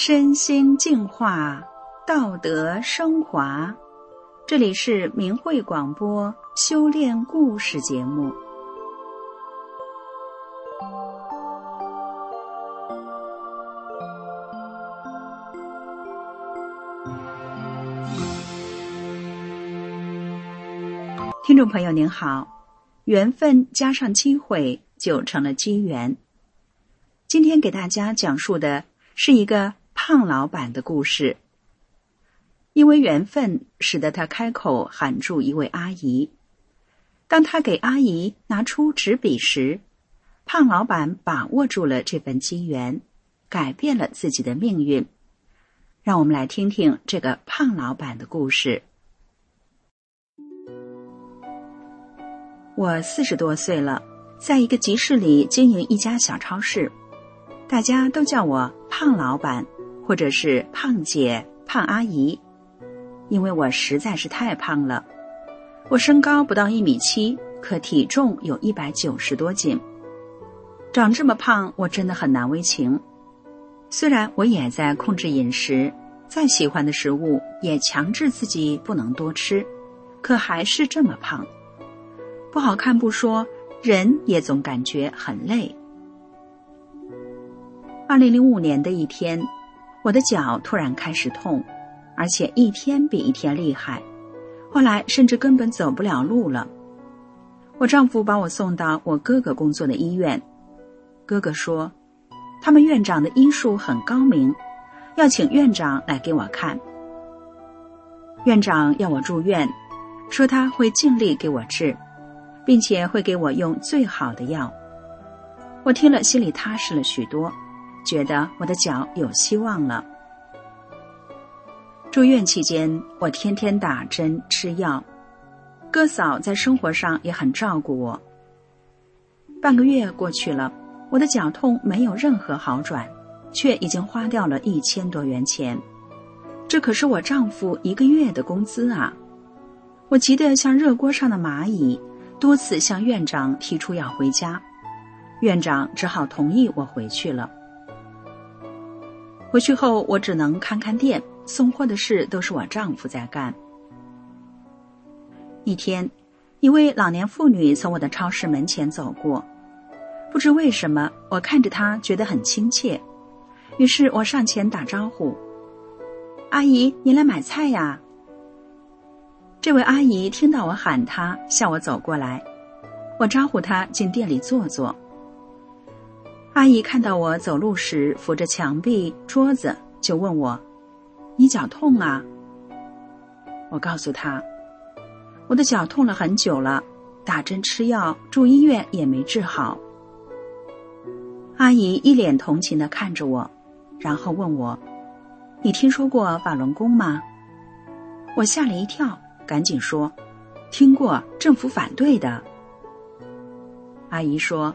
身心净化，道德升华。这里是明慧广播修炼故事节目。听众朋友您好，缘分加上机会就成了机缘。今天给大家讲述的是一个胖老板的故事。因为缘分，使得他开口喊住一位阿姨。当他给阿姨拿出纸笔时，胖老板把握住了这份机缘，改变了自己的命运。让我们来听听这个胖老板的故事。我四十多岁了，在一个集市里经营一家小超市，大家都叫我胖老板，或者是胖姐、胖阿姨。因为我实在是太胖了，我身高不到一米七，可体重有一百九十多斤。长这么胖，我真的很难为情。虽然我也在控制饮食，再喜欢的食物也强制自己不能多吃，可还是这么胖。不好看不说，人也总感觉很累。二零零五年的一天，我的脚突然开始痛。而且一天比一天厉害，后来甚至根本走不了路了。我丈夫把我送到我哥哥工作的医院，哥哥说，他们院长的医术很高明，要请院长来给我看。院长要我住院，说他会尽力给我治，并且会给我用最好的药。我听了心里踏实了许多，觉得我的脚有希望了。住院期间，我天天打针吃药，哥嫂在生活上也很照顾我。半个月过去了，我的脚痛没有任何好转，却已经花掉了一千多元钱，这可是我丈夫一个月的工资啊！我急得像热锅上的蚂蚁，多次向院长提出要回家，院长只好同意我回去了。回去后，我只能看看店。送货的事都是我丈夫在干。一天，一位老年妇女从我的超市门前走过，不知为什么，我看着她觉得很亲切，于是我上前打招呼：“阿姨，您来买菜呀？”这位阿姨听到我喊她，向我走过来，我招呼她进店里坐坐。阿姨看到我走路时扶着墙壁、桌子，就问我。你脚痛啊？我告诉他，我的脚痛了很久了，打针吃药住医院也没治好。阿姨一脸同情的看着我，然后问我：“你听说过法轮功吗？”我吓了一跳，赶紧说：“听过，政府反对的。”阿姨说：“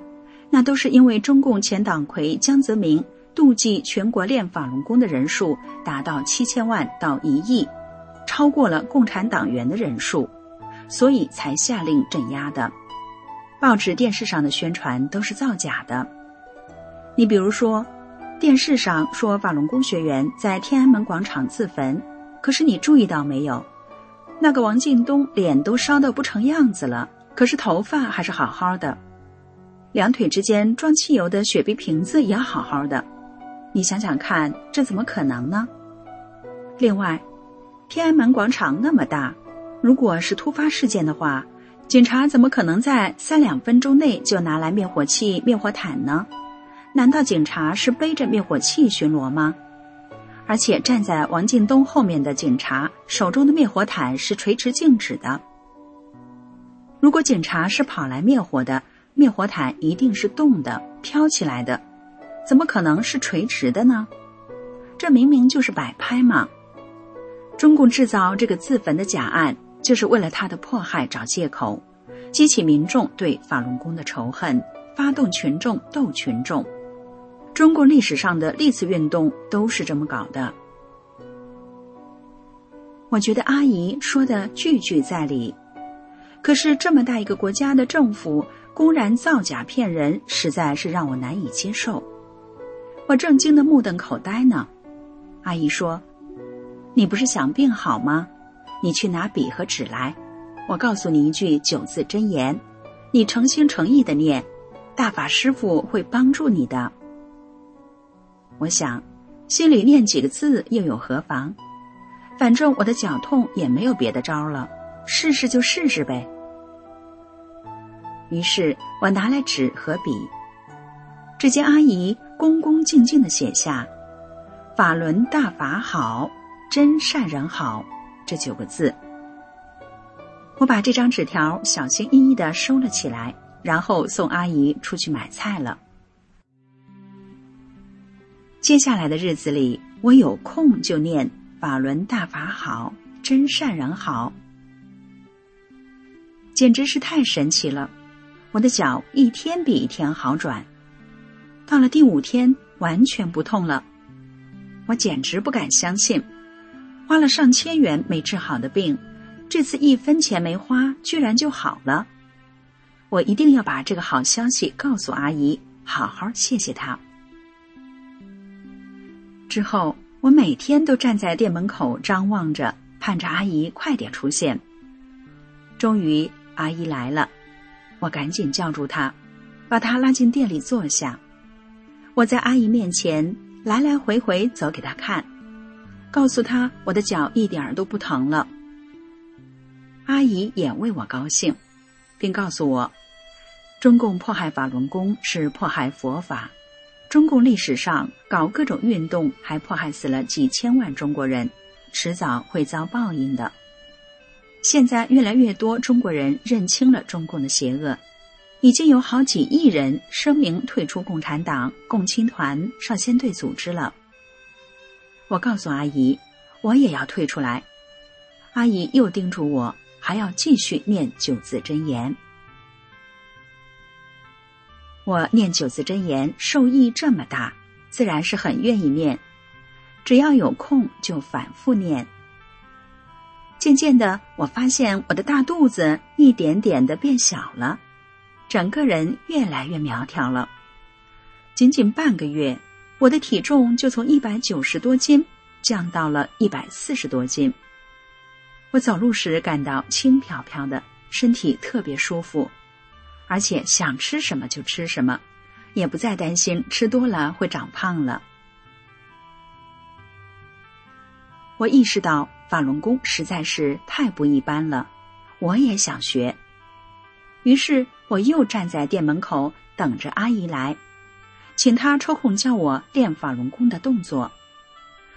那都是因为中共前党魁江泽民。”妒忌全国练法轮功的人数达到七千万到一亿，超过了共产党员的人数，所以才下令镇压的。报纸、电视上的宣传都是造假的。你比如说，电视上说法轮功学员在天安门广场自焚，可是你注意到没有？那个王进东脸都烧得不成样子了，可是头发还是好好的，两腿之间装汽油的雪碧瓶子也好好的。你想想看，这怎么可能呢？另外，天安门广场那么大，如果是突发事件的话，警察怎么可能在三两分钟内就拿来灭火器、灭火毯呢？难道警察是背着灭火器巡逻吗？而且站在王进东后面的警察手中的灭火毯是垂直静止的。如果警察是跑来灭火的，灭火毯一定是动的、飘起来的。怎么可能是垂直的呢？这明明就是摆拍嘛！中共制造这个自焚的假案，就是为了他的迫害找借口，激起民众对法轮功的仇恨，发动群众斗群众。中国历史上的历次运动都是这么搞的。我觉得阿姨说的句句在理，可是这么大一个国家的政府公然造假骗人，实在是让我难以接受。我正惊得目瞪口呆呢，阿姨说：“你不是想病好吗？你去拿笔和纸来，我告诉你一句九字真言，你诚心诚意的念，大法师父会帮助你的。”我想，心里念几个字又有何妨？反正我的脚痛也没有别的招了，试试就试试呗。于是我拿来纸和笔，只见阿姨恭恭敬敬的写下“法轮大法好，真善人好”这九个字。我把这张纸条小心翼翼的收了起来，然后送阿姨出去买菜了。接下来的日子里，我有空就念“法轮大法好，真善人好”，简直是太神奇了。我的脚一天比一天好转，到了第五天完全不痛了，我简直不敢相信，花了上千元没治好的病，这次一分钱没花，居然就好了。我一定要把这个好消息告诉阿姨，好好谢谢她。之后，我每天都站在店门口张望着，盼着阿姨快点出现。终于，阿姨来了。我赶紧叫住他，把他拉进店里坐下。我在阿姨面前来来回回走给他看，告诉他我的脚一点都不疼了。阿姨也为我高兴，并告诉我，中共迫害法轮功是迫害佛法，中共历史上搞各种运动还迫害死了几千万中国人，迟早会遭报应的。现在越来越多中国人认清了中共的邪恶，已经有好几亿人声明退出共产党、共青团、少先队组织了。我告诉阿姨，我也要退出来。阿姨又叮嘱我，还要继续念九字真言。我念九字真言受益这么大，自然是很愿意念，只要有空就反复念。渐渐的，我发现我的大肚子一点点的变小了，整个人越来越苗条了。仅仅半个月，我的体重就从一百九十多斤降到了一百四十多斤。我走路时感到轻飘飘的，身体特别舒服，而且想吃什么就吃什么，也不再担心吃多了会长胖了。我意识到。法轮功实在是太不一般了，我也想学。于是我又站在店门口等着阿姨来，请她抽空教我练法轮功的动作。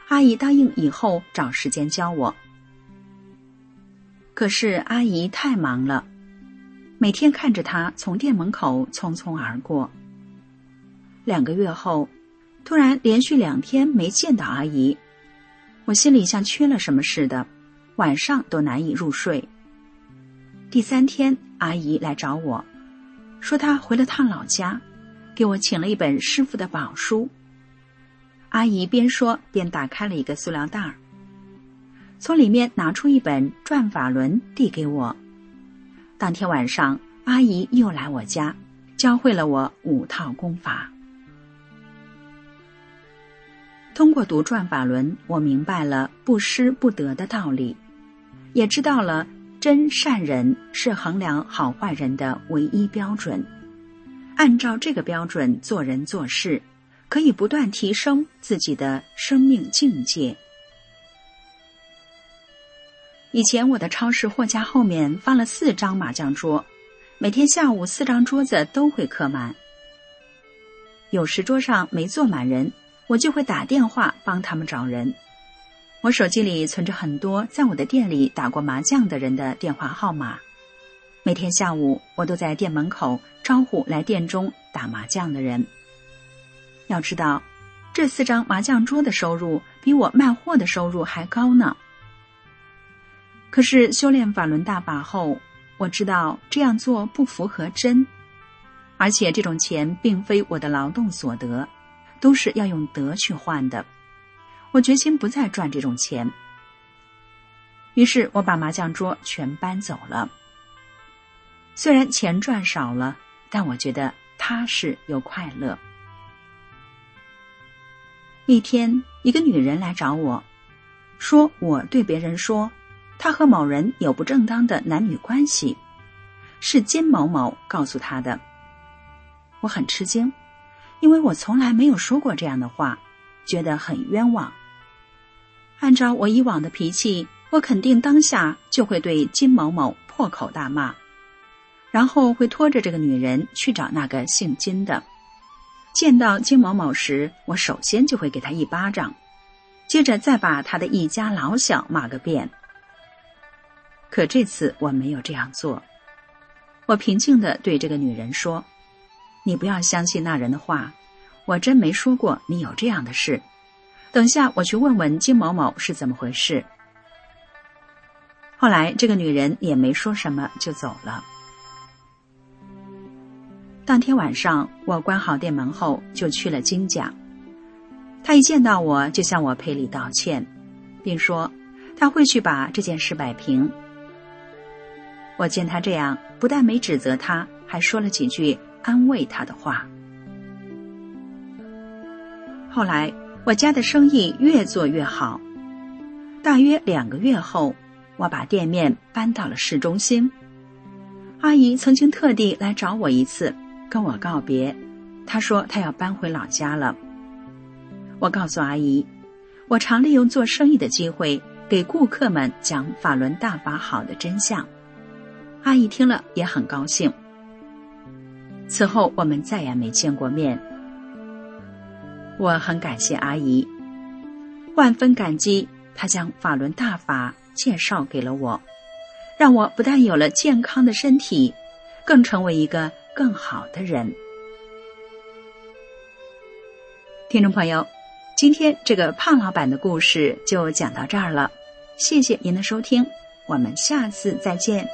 阿姨答应以后找时间教我。可是阿姨太忙了，每天看着她从店门口匆匆而过。两个月后，突然连续两天没见到阿姨。我心里像缺了什么似的，晚上都难以入睡。第三天，阿姨来找我，说她回了趟老家，给我请了一本师傅的宝书。阿姨边说边打开了一个塑料袋儿，从里面拿出一本《转法轮》递给我。当天晚上，阿姨又来我家，教会了我五套功法。通过读《转法轮》，我明白了不失不得的道理，也知道了真善人是衡量好坏人的唯一标准。按照这个标准做人做事，可以不断提升自己的生命境界。以前我的超市货架后面放了四张麻将桌，每天下午四张桌子都会客满。有时桌上没坐满人。我就会打电话帮他们找人。我手机里存着很多在我的店里打过麻将的人的电话号码。每天下午，我都在店门口招呼来店中打麻将的人。要知道，这四张麻将桌的收入比我卖货的收入还高呢。可是修炼法轮大法后，我知道这样做不符合真，而且这种钱并非我的劳动所得。都是要用德去换的，我决心不再赚这种钱。于是我把麻将桌全搬走了。虽然钱赚少了，但我觉得踏实又快乐。一天，一个女人来找我，说我对别人说，她和某人有不正当的男女关系，是金某某告诉她的。我很吃惊，因为我从来没有说过这样的话，觉得很冤枉。按照我以往的脾气，我肯定当下就会对金某某破口大骂，然后会拖着这个女人去找那个姓金的。见到金某某时，我首先就会给他一巴掌，接着再把他的一家老小骂个遍。可这次我没有这样做，我平静的对这个女人说：“你不要相信那人的话，我真没说过你有这样的事。等下我去问问金某某是怎么回事。”后来这个女人也没说什么，就走了。当天晚上，我关好店门后就去了金家。他一见到我就向我赔礼道歉，并说他会去把这件事摆平。我见他这样，不但没指责他，还说了几句安慰他的话。后来我家的生意越做越好，大约两个月后，我把店面搬到了市中心。阿姨曾经特地来找我一次。跟我告别，她说她要搬回老家了。我告诉阿姨，我常利用做生意的机会给顾客们讲法轮大法好的真相。阿姨听了也很高兴。此后我们再也没见过面。我很感谢阿姨，万分感激她将法轮大法介绍给了我，让我不但有了健康的身体，更成为一个。更好的人，听众朋友，今天这个胖老板的故事就讲到这儿了，谢谢您的收听，我们下次再见。